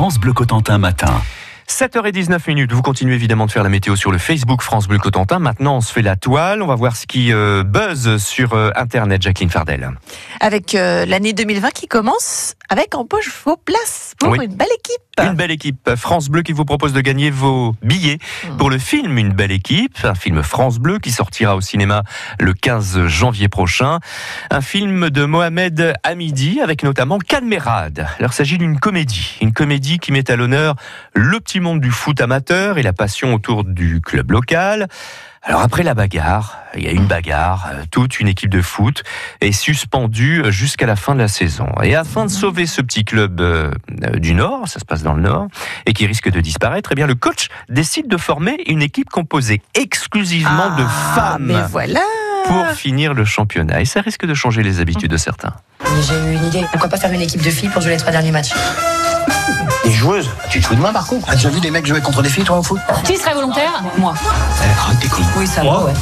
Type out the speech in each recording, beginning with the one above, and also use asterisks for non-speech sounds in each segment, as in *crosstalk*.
France Bleu Cotentin matin. 7h19 minutes. Vous continuez évidemment de faire la météo sur le Facebook France Bleu Cotentin. Maintenant, on se fait la toile. On va voir ce qui euh, buzz sur euh, Internet, Jacqueline Fardel. Avec euh, l'année 2020 qui commence avec en poche vos places pour Oui. une belle équipe. Une belle équipe. France Bleu qui vous propose de gagner vos billets Mm. pour le film Une belle équipe, un film France Bleu qui sortira au cinéma le 15 janvier prochain. Un film de Mohamed Hamidi avec notamment Cadmerade. Alors, il s'agit d'une comédie. Une comédie qui met à l'honneur le petit monde du foot amateur et la passion autour du club local. Alors après la bagarre, il y a une bagarre, euh, toute une équipe de foot est suspendue jusqu'à la fin de la saison. Et afin de sauver ce petit club euh, euh, du Nord, ça se passe dans le Nord, et qui risque de disparaître, eh bien le coach décide de former une équipe composée exclusivement de Ah, femmes Mais voilà. pour finir le championnat. Et ça risque de changer les habitudes de certains. J'ai eu une idée. Pourquoi pas faire une équipe de filles pour jouer les trois derniers matchs? Des joueuses? Tu te fous de moi par contre? T'as déjà vu des mecs jouer contre des filles toi au foot? Qui serait volontaire? Moi. Couilles. Oui, ça va, ouais.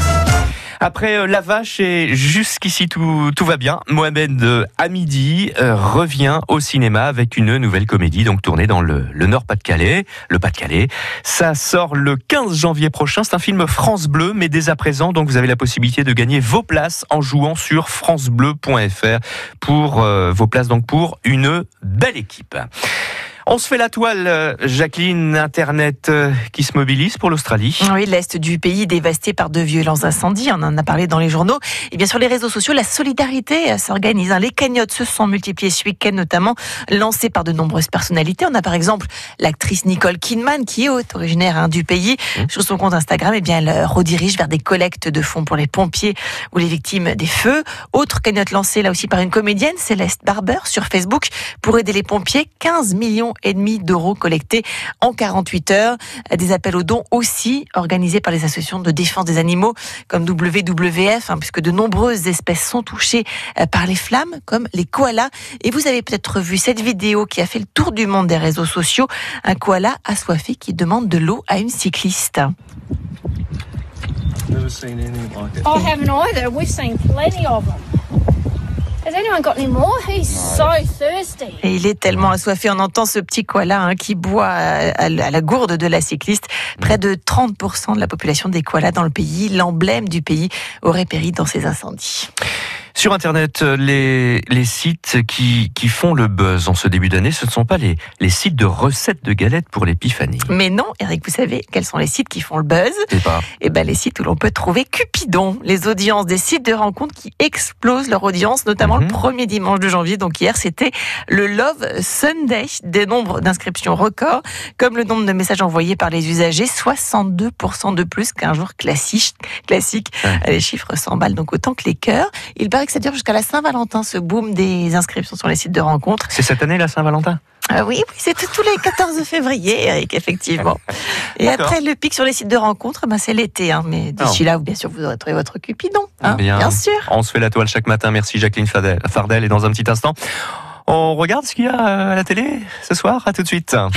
Après euh, la vache et jusqu'ici tout, tout va bien, Mohamed euh, Hamidi euh, revient au cinéma avec une nouvelle comédie donc tournée dans le, le Nord-Pas-de-Calais, le Pas-de-Calais. Ça sort le 15 janvier prochain, c'est un film France Bleu mais dès à présent donc vous avez la possibilité de gagner vos places en jouant sur francebleu.fr pour euh, vos places donc pour une belle équipe. On se fait la toile, euh, Jacqueline, Internet euh, qui se mobilise pour l'Australie. Oui, l'Est du pays dévasté par de violents incendies, on en a parlé dans les journaux. Et bien sur les réseaux sociaux, la solidarité euh, s'organise. hein. Les cagnottes se sont multipliées ce week-end, notamment lancées par de nombreuses personnalités. On a par exemple l'actrice Nicole Kidman, qui est originaire hein, du pays. Sur son compte Instagram, eh bien, elle redirige vers des collectes de fonds pour les pompiers ou les victimes des feux. Autre cagnotte lancée là aussi par une comédienne, Céleste Barber, sur Facebook, pour aider les pompiers. 15 millions et demi d'euros collectés en 48 heures. Des appels aux dons aussi organisés par les associations de défense des animaux comme WWF, hein, puisque de nombreuses espèces sont touchées euh, par les flammes, comme les koalas. Et vous avez peut-être vu cette vidéo qui a fait le tour du monde des réseaux sociaux. Un koala assoiffé qui demande de l'eau à une cycliste. I haven't either. We've seen plenty of them. Et il est tellement assoiffé, on entend ce petit koala hein, qui boit à, à la gourde de la cycliste. Près de 30% de la population des koalas dans le pays, l'emblème du pays, aurait péri dans ces incendies. Sur Internet, euh, les, les sites qui, qui font le buzz en ce début d'année, ce ne sont pas les, les sites de recettes de galettes pour l'épiphanie. Mais non, Eric, vous savez quels sont les sites qui font le buzz? Pas. Eh ben, les sites où l'on peut trouver Cupidon, les audiences des sites de rencontres qui explosent leur audience, notamment Mhm. le premier dimanche de janvier. Donc hier, c'était le Love Sunday, des nombres d'inscriptions records, comme le nombre de messages envoyés par les usagers, 62% de plus qu'un jour classique. classique. Ouais. Les chiffres s'emballent donc autant que les cœurs. Il paraît que ça dure jusqu'à la Saint-Valentin, ce boom des inscriptions sur les sites de rencontres. C'est cette année la Saint-Valentin? Ah oui, oui, c'est tous les 14 *laughs* février, Eric, effectivement. Et après, le pic sur les sites de rencontres, ben, c'est l'été. Hein. Mais d'ici là, bien sûr, vous aurez trouvé votre Cupidon. Hein, Bien. sûr. On se fait la toile chaque matin. Merci Jacqueline Fardel. Fardel. Et dans un petit instant, on regarde ce qu'il y a à la télé ce soir. À tout de suite.